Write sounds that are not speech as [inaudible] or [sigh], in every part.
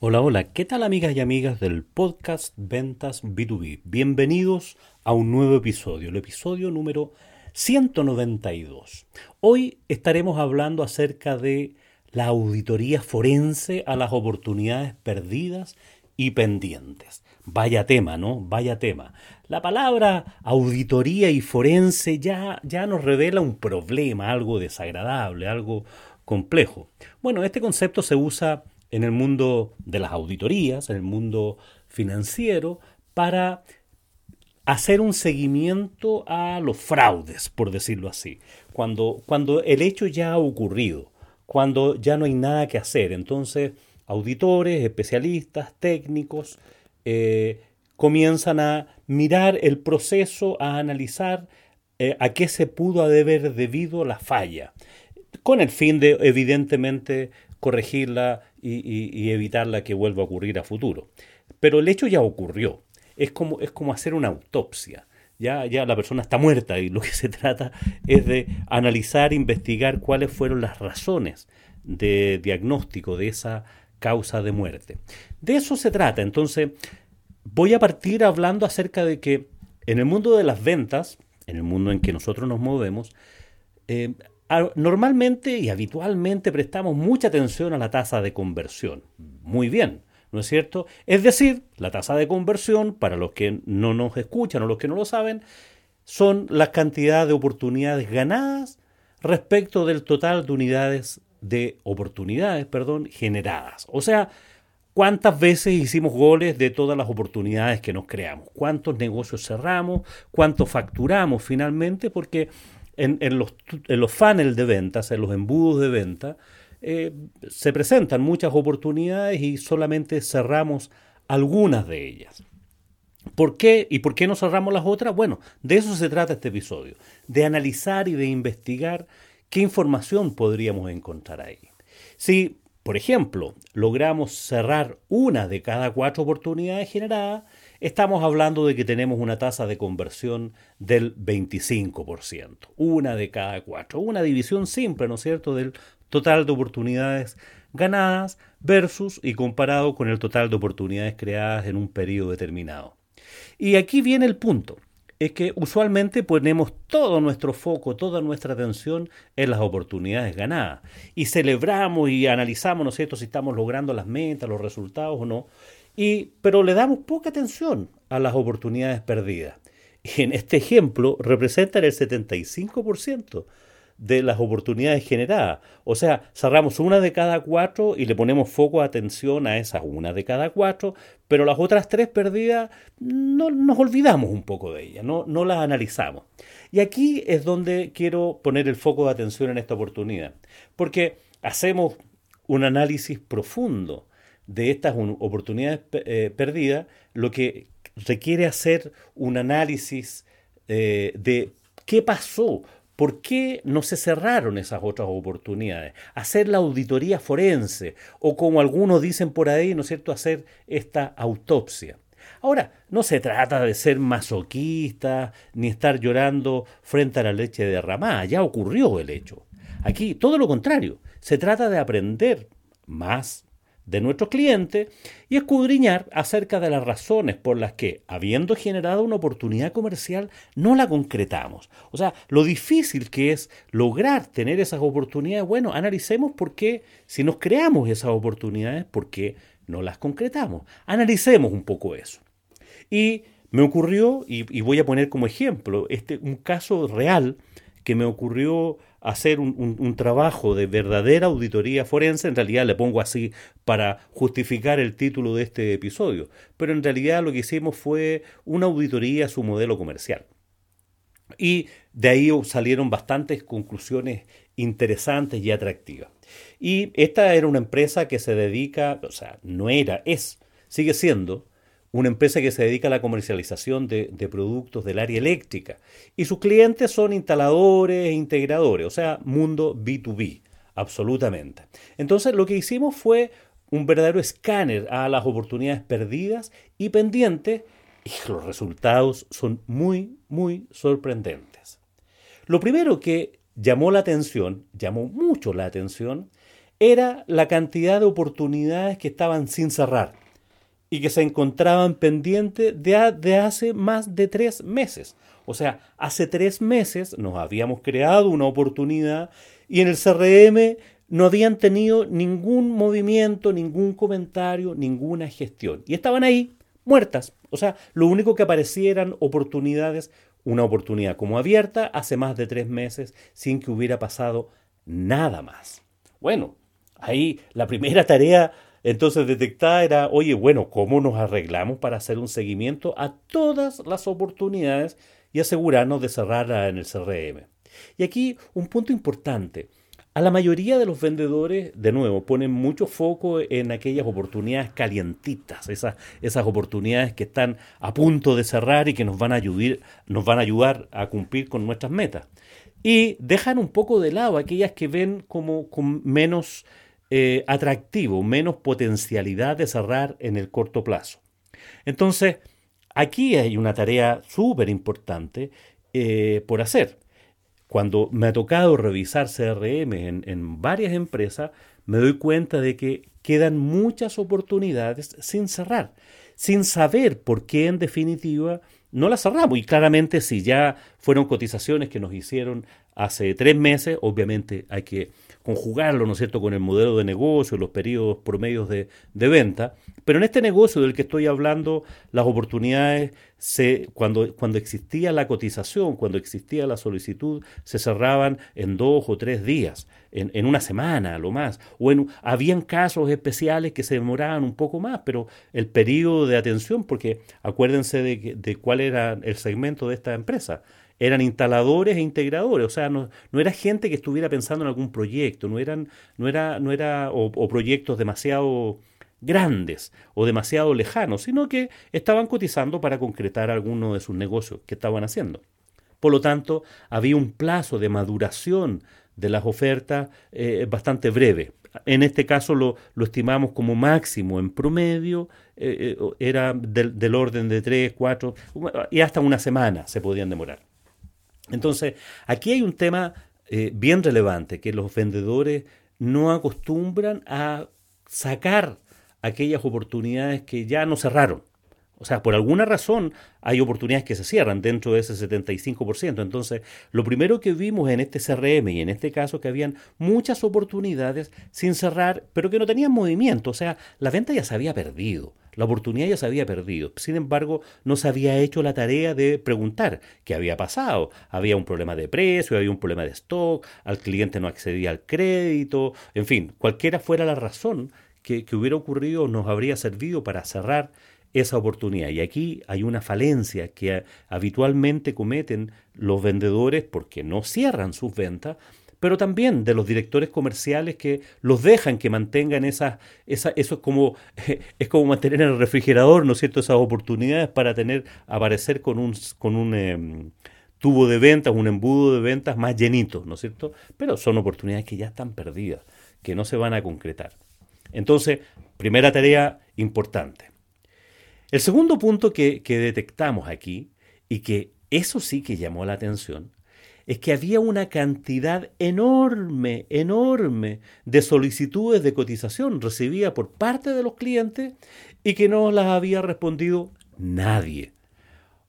Hola, hola, ¿qué tal amigas y amigas del podcast Ventas B2B? Bienvenidos a un nuevo episodio, el episodio número 192. Hoy estaremos hablando acerca de la auditoría forense a las oportunidades perdidas y pendientes. Vaya tema, ¿no? Vaya tema. La palabra auditoría y forense ya, ya nos revela un problema, algo desagradable, algo complejo. Bueno, este concepto se usa en el mundo de las auditorías, en el mundo financiero, para hacer un seguimiento a los fraudes, por decirlo así. Cuando, cuando el hecho ya ha ocurrido, cuando ya no hay nada que hacer, entonces auditores, especialistas, técnicos, eh, comienzan a mirar el proceso, a analizar eh, a qué se pudo haber debido la falla, con el fin de, evidentemente, corregirla y, y- y evitarla que vuelva a ocurrir a futuro. Pero el hecho ya ocurrió. Es como, es como hacer una autopsia. Ya, ya la persona está muerta y lo que se trata es de analizar, investigar cuáles fueron las razones de diagnóstico de esa causa de muerte. De eso se trata. Entonces, voy a partir hablando acerca de que en el mundo de las ventas, en el mundo en que nosotros nos movemos, eh, normalmente y habitualmente prestamos mucha atención a la tasa de conversión. Muy bien, ¿no es cierto? Es decir, la tasa de conversión, para los que no nos escuchan o los que no lo saben, son la cantidad de oportunidades ganadas respecto del total de unidades de oportunidades, perdón, generadas. O sea, cuántas veces hicimos goles de todas las oportunidades que nos creamos, cuántos negocios cerramos, cuánto facturamos finalmente, porque en, los, en los funnels de ventas, en los embudos de venta, eh, se presentan muchas oportunidades y solamente cerramos algunas de ellas. ¿Por qué? ¿Y por qué no cerramos las otras? Bueno, de eso se trata este episodio, de analizar y de investigar qué información podríamos encontrar ahí. Si, por ejemplo, logramos cerrar una de cada cuatro oportunidades generadas, estamos hablando de que tenemos una tasa de conversión del 25%, una de cada cuatro, una división simple, ¿no es cierto?, del total de oportunidades ganadas versus y comparado con el total de oportunidades creadas en un periodo determinado. Y aquí viene el punto. Es que usualmente ponemos todo nuestro foco, toda nuestra atención en las oportunidades ganadas. Y celebramos y analizamos, ¿no es cierto?, si estamos logrando las metas, los resultados o no. Y, pero le damos poca atención a las oportunidades perdidas. Y en este ejemplo representan el 75% de las oportunidades generadas. O sea, cerramos una de cada cuatro y le ponemos foco atención a esas una de cada cuatro, pero las otras tres perdidas no nos olvidamos un poco de ellas, no, no las analizamos. Y aquí es donde quiero poner el foco de atención en esta oportunidad, porque hacemos un análisis profundo de estas un- oportunidades eh, perdidas, lo que requiere hacer un análisis eh, de qué pasó, por qué no se cerraron esas otras oportunidades, hacer la auditoría forense o como algunos dicen por ahí, ¿no es cierto?, hacer esta autopsia. Ahora, no se trata de ser masoquista ni estar llorando frente a la leche derramada, ya ocurrió el hecho. Aquí todo lo contrario, se trata de aprender más de nuestros clientes y escudriñar acerca de las razones por las que, habiendo generado una oportunidad comercial, no la concretamos. O sea, lo difícil que es lograr tener esas oportunidades, bueno, analicemos por qué, si nos creamos esas oportunidades, por qué no las concretamos. Analicemos un poco eso. Y me ocurrió, y, y voy a poner como ejemplo, este, un caso real que me ocurrió hacer un, un- trabajo de verdadera auditoría forense, en realidad le pongo así para justificar el título de este episodio, pero en realidad lo que hicimos fue una auditoría a su modelo comercial. Y de ahí salieron bastantes conclusiones interesantes y atractivas. Y esta era una empresa que se dedica, o sea, no era, es, sigue siendo una empresa que se dedica a la comercialización de, productos del área eléctrica. Y sus clientes son instaladores e integradores, o sea, mundo B2B, absolutamente. Entonces lo que hicimos fue un verdadero escáner a las oportunidades perdidas y pendientes y los resultados son muy, muy sorprendentes. Lo primero que llamó la atención, llamó mucho la atención, era la cantidad de oportunidades que estaban sin cerrar y que se encontraban pendientes de, de, hace más de tres meses. O sea, hace tres meses nos habíamos creado una oportunidad y en el CRM no habían tenido ningún movimiento, ningún comentario, ninguna gestión. Y estaban ahí, muertas. O sea, lo único que aparecía eran oportunidades, una oportunidad como abierta hace más de tres meses sin que hubiera pasado nada más. Bueno, ahí la primera tarea entonces detectada era, oye, bueno, ¿cómo nos arreglamos para hacer un seguimiento a todas las oportunidades y asegurarnos de cerrarla en el CRM? Y aquí un punto importante. A la mayoría de los vendedores, de nuevo, ponen mucho foco en aquellas oportunidades calientitas, esas, oportunidades que están a punto de cerrar y que nos van, a nos van a ayudar a cumplir con nuestras metas. Y dejan un poco de lado aquellas que ven como con menos eh, atractivo, menos potencialidad de cerrar en el corto plazo. Entonces, aquí hay una tarea súper importante eh, por hacer. Cuando me ha tocado revisar CRM en, varias empresas, me doy cuenta de que quedan muchas oportunidades sin cerrar, sin saber por qué en definitiva no las cerramos. Y claramente si ya fueron cotizaciones que nos hicieron hace tres meses, obviamente hay que conjugarlo, ¿no es cierto?, con el modelo de negocio, los periodos promedios de, de venta. Pero en este negocio del que estoy hablando, las oportunidades, se, cuando, cuando existía la cotización, cuando existía la solicitud, se cerraban en dos o tres días, en, en una semana lo más. O en, habían casos especiales que se demoraban un poco más, pero el periodo de atención, porque acuérdense de, de cuál era el segmento de esta empresa eran instaladores e integradores, o sea, no, no, era gente que estuviera pensando en algún proyecto, no eran, no era, no era, o, proyectos demasiado grandes o demasiado lejanos, sino que estaban cotizando para concretar alguno de sus negocios que estaban haciendo. Por lo tanto, había un plazo de maduración de las ofertas eh, bastante breve. En este caso lo, lo, estimamos como máximo en promedio, eh, eh, era del, del orden de tres, cuatro y hasta una semana se podían demorar. Entonces, aquí hay un tema eh, bien relevante, que los vendedores no acostumbran a sacar aquellas oportunidades que ya no cerraron. O sea, por alguna razón hay oportunidades que se cierran dentro de ese 75%. Entonces, lo primero que vimos en este CRM y en este caso que habían muchas oportunidades sin cerrar, pero que no tenían movimiento. O sea, la venta ya se había perdido. La oportunidad ya se había perdido. Sin embargo, no se había hecho la tarea de preguntar qué había pasado. Había un problema de precio, había un problema de stock, al cliente no accedía al crédito, en fin, cualquiera fuera la razón que, que hubiera ocurrido nos habría servido para cerrar esa oportunidad. Y aquí hay una falencia que habitualmente cometen los vendedores porque no cierran sus ventas pero también de los directores comerciales que los dejan que mantengan esas, esa, eso es como, [laughs] es como mantener en el refrigerador, ¿no es cierto?, esas oportunidades para tener, aparecer con un, con un em, tubo de ventas, un embudo de ventas más llenito, ¿no es cierto? Pero son oportunidades que ya están perdidas, que no se van a concretar. Entonces, primera tarea importante. El segundo punto que, que detectamos aquí, y que eso sí que llamó la atención, es que había una cantidad enorme, enorme de solicitudes de cotización recibidas por parte de los clientes y que no las había respondido nadie.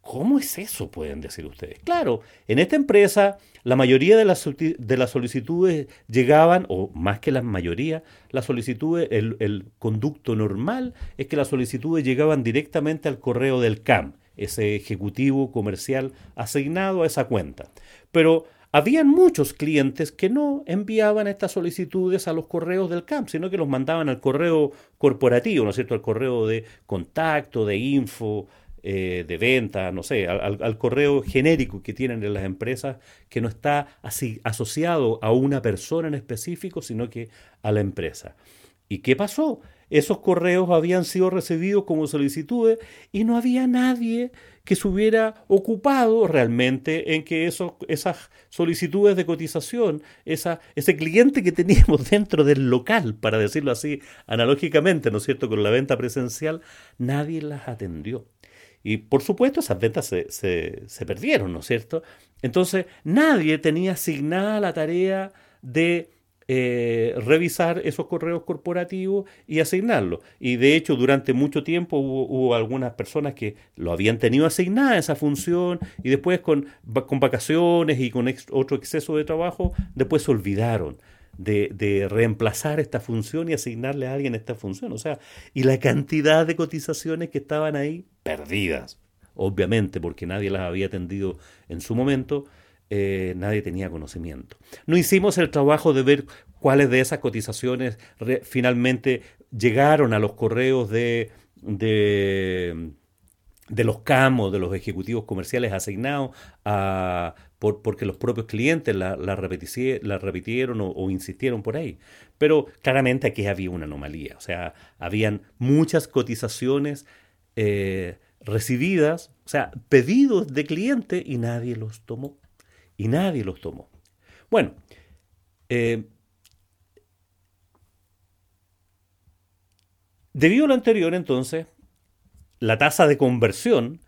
¿Cómo es eso? Pueden decir ustedes. Claro, en esta empresa la mayoría de las, de las solicitudes llegaban, o más que la mayoría, las solicitudes, el, el conducto normal es que las solicitudes llegaban directamente al correo del CAM, ese ejecutivo comercial asignado a esa cuenta. Pero habían muchos clientes que no enviaban estas solicitudes a los correos del CAMP, sino que los mandaban al correo corporativo, ¿no es cierto? Al correo de contacto, de info, eh, de venta, no sé, al, al, correo genérico que tienen en las empresas que no está así asociado a una persona en específico, sino que a la empresa. ¿Y qué pasó? Esos correos habían sido recibidos como solicitudes y no había nadie que se hubiera ocupado realmente en que esos, esas solicitudes de cotización, ese cliente que teníamos [laughs] dentro del local, para decirlo así analógicamente, ¿no es cierto?, con la venta presencial, nadie las atendió. Y por supuesto esas ventas se perdieron, ¿no es cierto? Entonces nadie tenía asignada la tarea de eh, revisar esos correos corporativos y asignarlos. Y de hecho, durante mucho tiempo hubo, algunas personas que lo habían tenido asignada esa función y después con, con vacaciones y con otro exceso de trabajo, después se olvidaron. De, de, reemplazar esta función y asignarle a alguien esta función. O sea, y la cantidad de cotizaciones que estaban ahí perdidas, obviamente, porque nadie las había atendido en su momento, eh, nadie tenía conocimiento. No hicimos el trabajo de ver cuáles de esas cotizaciones finalmente llegaron a los correos de, de, los CAMOS, de los ejecutivos comerciales asignados porque los propios clientes la, la, repitieron o, insistieron por ahí. Pero claramente aquí había una anomalía, o sea, habían muchas cotizaciones eh, recibidas, o sea, pedidos de cliente y nadie los tomó y nadie los tomó. Bueno, eh, debido a lo anterior, entonces, la tasa de conversión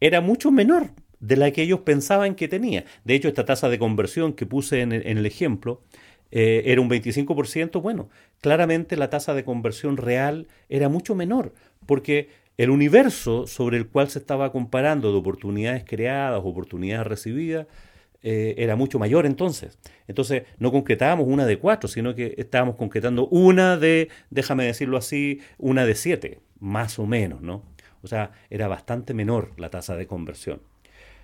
era mucho menor de la que ellos pensaban que tenía. De hecho, esta tasa de conversión que puse en el, ejemplo eh, era un 25%. Bueno, claramente la tasa de conversión real era mucho menor, porque el universo sobre el cual se estaba comparando de oportunidades creadas, oportunidades recibidas, eh, era mucho mayor entonces. Entonces no concretábamos una de cuatro, sino que estábamos concretando una de, déjame decirlo así, una de siete, más o menos, ¿no? O sea, era bastante menor la tasa de conversión.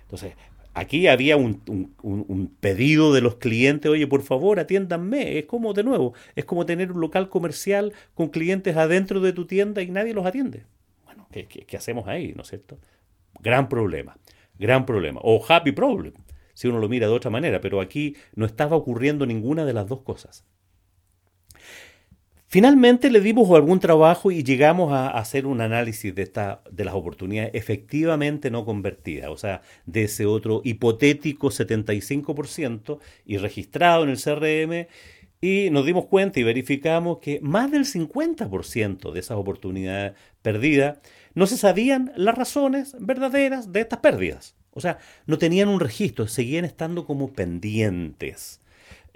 Entonces, aquí había un, un, pedido de los clientes, oye, por favor, atiéndanme. Es como, de nuevo, es como tener un local comercial con clientes adentro de tu tienda y nadie los atiende. Bueno, ¿qué, qué, qué hacemos ahí, no es cierto? Gran problema, gran problema. O happy problem si uno lo mira de otra manera, pero aquí no estaba ocurriendo ninguna de las dos cosas. Finalmente le dimos algún trabajo y llegamos a hacer un análisis de, esta, de las oportunidades efectivamente no convertidas, o sea, de ese otro hipotético 75% y registrado en el CRM, y nos dimos cuenta y verificamos que más del 50% de esas oportunidades perdidas no se sabían las razones verdaderas de estas pérdidas. O sea, no tenían un registro, seguían estando como pendientes.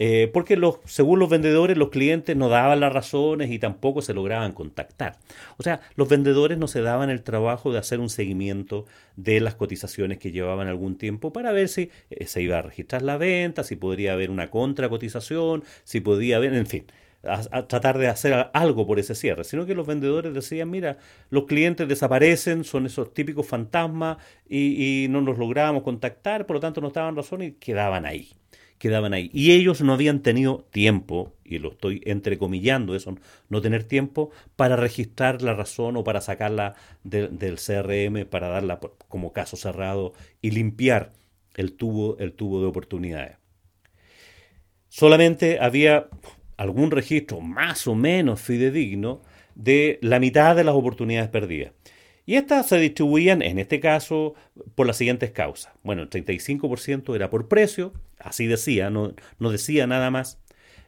Eh, porque los, según los vendedores, los clientes no daban las razones y tampoco se lograban contactar. O sea, los vendedores no se daban el trabajo de hacer un seguimiento de las cotizaciones que llevaban algún tiempo para ver si eh, se iba a registrar la venta, si podría haber una contracotización, si podía haber, en fin a, tratar de hacer algo por ese cierre, sino que los vendedores decían, mira, los clientes desaparecen, son esos típicos fantasmas y, no nos lográbamos contactar, por lo tanto no estaban razón y quedaban ahí, quedaban ahí. Y ellos no habían tenido tiempo, y lo estoy entrecomillando eso, no tener tiempo para registrar la razón o para sacarla del CRM, para darla como caso cerrado y limpiar el tubo, el tubo de oportunidades. Solamente había algún registro más o menos fidedigno de la mitad de las oportunidades perdidas. Y estas se distribuían, en este caso, por las siguientes causas. Bueno, el 35% era por precio, así decía, no, no decía nada más.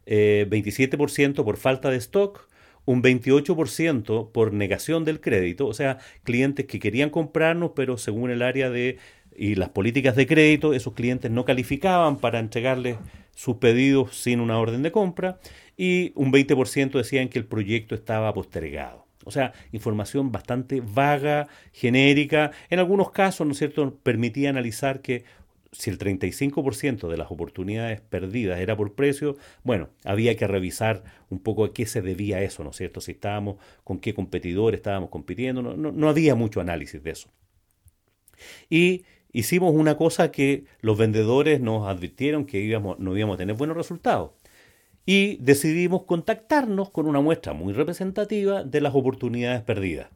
27% eh, por falta de stock, un 28% por negación del crédito, o sea, clientes que querían comprarnos, pero según el área de y las políticas de crédito, esos clientes no calificaban para entregarles sus pedidos sin una orden de compra y un 20% decían que el proyecto estaba postergado. O sea, información bastante vaga, genérica. En algunos casos, ¿no es cierto?, permitía analizar que si el 35% de las oportunidades perdidas era por precio, bueno, había que revisar un poco a qué se debía eso, ¿no es cierto? Si estábamos, con qué competidor estábamos compitiendo, no, no, no había mucho análisis de eso. Y hicimos una cosa que los vendedores nos advirtieron que íbamos, no íbamos a tener buenos resultados. Y decidimos contactarnos con una muestra muy representativa de las oportunidades perdidas.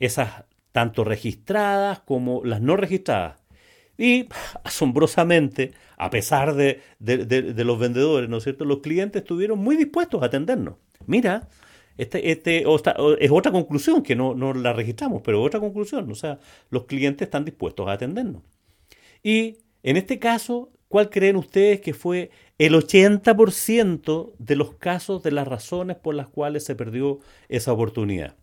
Esas tanto registradas como las no registradas. Y [laughs] asombrosamente, a pesar de, de, los vendedores, ¿no es cierto? Los clientes estuvieron muy dispuestos a atendernos. Mira, Este, este, es otra conclusión que no, no la registramos, pero otra conclusión. O sea, los clientes están dispuestos a atendernos. Y en este caso, ¿cuál creen ustedes que fue el 80% de los casos de las razones por las cuales se perdió esa oportunidad?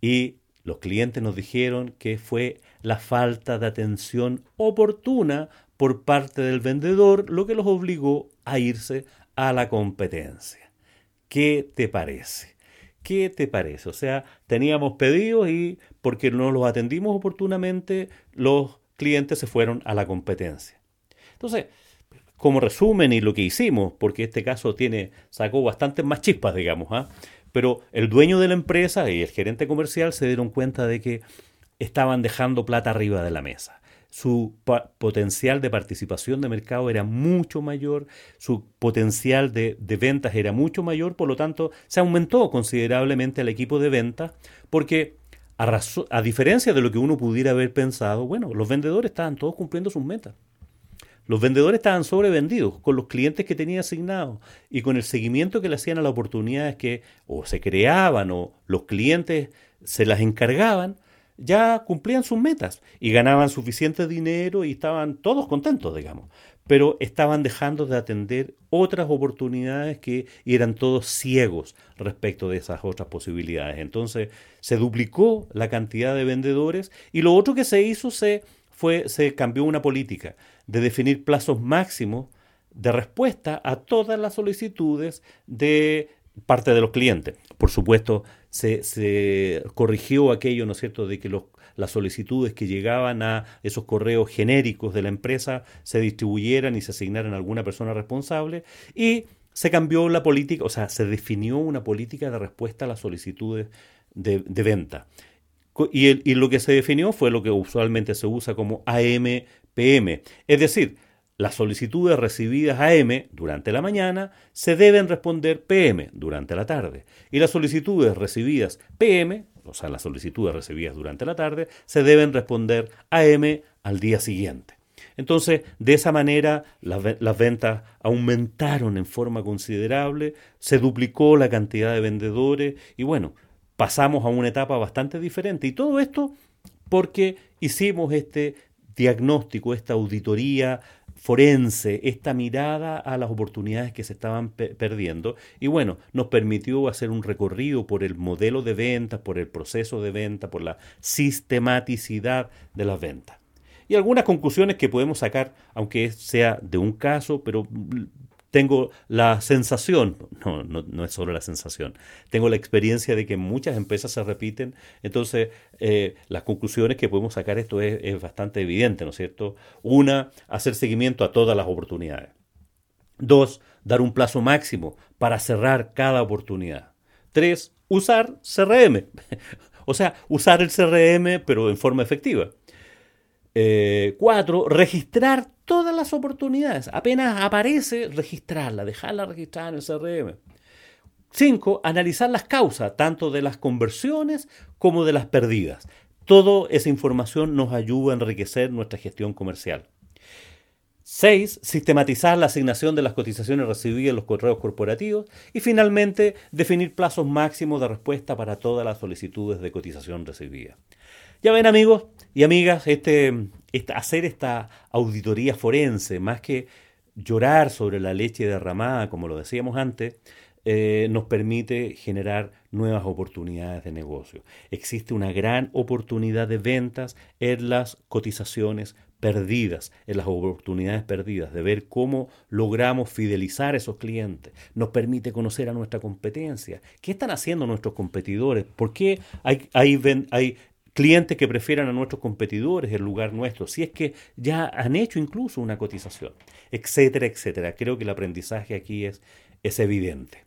Y los clientes nos dijeron que fue la falta de atención oportuna por parte del vendedor lo que los obligó a irse a la competencia. ¿Qué te parece? ¿Qué te parece? O sea, teníamos pedidos y porque no los atendimos oportunamente, los clientes se fueron a la competencia. Entonces, como resumen y lo que hicimos, porque este caso tiene, sacó bastantes más chispas, digamos, ¿ah? pero el dueño de la empresa y el gerente comercial se dieron cuenta de que estaban dejando plata arriba de la mesa. Su potencial de participación de mercado era mucho mayor, su potencial de, ventas era mucho mayor, por lo tanto se aumentó considerablemente el equipo de ventas, porque a, a diferencia de lo que uno pudiera haber pensado, bueno, los vendedores estaban todos cumpliendo sus metas. Los vendedores estaban sobrevendidos con los clientes que tenía asignados y con el seguimiento que le hacían a las oportunidades que o se creaban o los clientes se las encargaban, ya cumplían sus metas y ganaban suficiente dinero y estaban todos contentos, digamos. Pero estaban dejando de atender otras oportunidades que y eran todos ciegos respecto de esas otras posibilidades. Entonces se duplicó la cantidad de vendedores y lo otro que se hizo se fue se cambió una política de definir plazos máximos de respuesta a todas las solicitudes de parte de los clientes. Por supuesto, se, corrigió aquello, ¿no es cierto?, de que las solicitudes que llegaban a esos correos genéricos de la empresa se distribuyeran y se asignaran a alguna persona responsable y se cambió la política, o sea, se definió una política de respuesta a las solicitudes de, venta. Y, y lo que se definió fue lo que usualmente se usa como AM-PM. Es decir, las solicitudes recibidas AM durante la mañana se deben responder PM durante la tarde. Y las solicitudes recibidas PM, o sea, las solicitudes recibidas durante la tarde, se deben responder AM al día siguiente. Entonces, de esa manera, las, las ventas aumentaron en forma considerable, se duplicó la cantidad de vendedores y bueno, pasamos a una etapa bastante diferente. Y todo esto porque hicimos este diagnóstico, esta auditoría forense, esta mirada a las oportunidades que se estaban pe- perdiendo y bueno, nos permitió hacer un recorrido por el modelo de ventas, por el proceso de venta, por la sistematicidad de las ventas. Y algunas conclusiones que podemos sacar, aunque sea de un caso, pero tengo la sensación, no, no, no es solo la sensación, tengo la experiencia de que muchas empresas se repiten, entonces eh, las conclusiones que podemos sacar esto es, es bastante evidente, ¿no es cierto? Una, hacer seguimiento a todas las oportunidades. Dos, dar un plazo máximo para cerrar cada oportunidad. Tres, usar CRM. [laughs] O sea, usar el CRM pero en forma efectiva. Eh, cuatro, registrar todas las oportunidades. Apenas aparece, registrarla, dejarla registrada en el CRM. Cinco, analizar las causas, tanto de las conversiones como de las perdidas. Toda esa información nos ayuda a enriquecer nuestra gestión comercial. 6. Sistematizar la asignación de las cotizaciones recibidas en los correos corporativos. Y finalmente, definir plazos máximos de respuesta para todas las solicitudes de cotización recibida. Ya ven amigos y amigas, este, hacer esta auditoría forense, más que llorar sobre la leche derramada, como lo decíamos antes, eh, nos permite generar nuevas oportunidades de negocio. Existe una gran oportunidad de ventas en las cotizaciones perdidas, en las oportunidades perdidas, de ver cómo logramos fidelizar a esos clientes. Nos permite conocer a nuestra competencia. ¿Qué están haciendo nuestros competidores? ¿Por qué hay, hay clientes que prefieran a nuestros competidores en lugar nuestro? Si es que ya han hecho incluso una cotización, etcétera, etcétera. Creo que el aprendizaje aquí es, es evidente.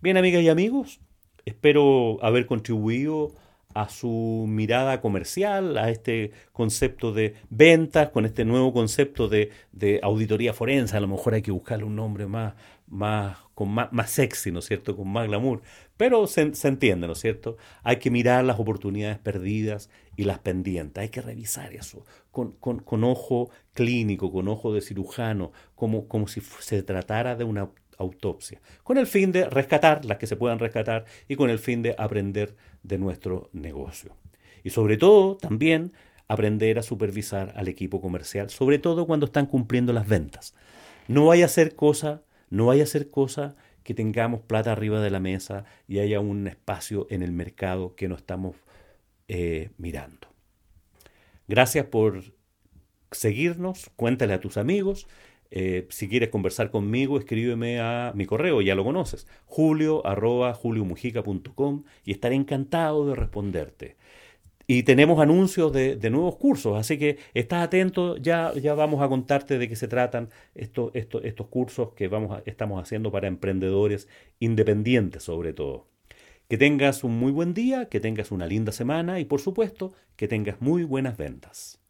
Bien, amigas y amigos, espero haber contribuido a su mirada comercial, a este concepto de ventas, con este nuevo concepto de, de auditoría forense. A lo mejor hay que buscarle un nombre más, más, con más, más sexy, ¿no es cierto? Con más glamour. Pero se, entiende, ¿no es cierto? Hay que mirar las oportunidades perdidas y las pendientes. Hay que revisar eso con, con, con ojo clínico, con ojo de cirujano, como, como si se tratara de una autopsias, con el fin de rescatar las que se puedan rescatar y con el fin de aprender de nuestro negocio. Y sobre todo, también aprender a supervisar al equipo comercial, sobre todo cuando están cumpliendo las ventas. No vaya a ser cosa, no vaya a ser cosa que tengamos plata arriba de la mesa y haya un espacio en el mercado que no estamos eh, mirando. Gracias por seguirnos, cuéntale a tus amigos. Eh, si quieres conversar conmigo, escríbeme a mi correo, ya lo conoces, julio juliomujica.com y estaré encantado de responderte. Y tenemos anuncios de, nuevos cursos, así que estás atento, ya, ya vamos a contarte de qué se tratan estos, estos, cursos que vamos estamos haciendo para emprendedores independientes sobre todo. Que tengas un muy buen día, que tengas una linda semana y por supuesto que tengas muy buenas ventas.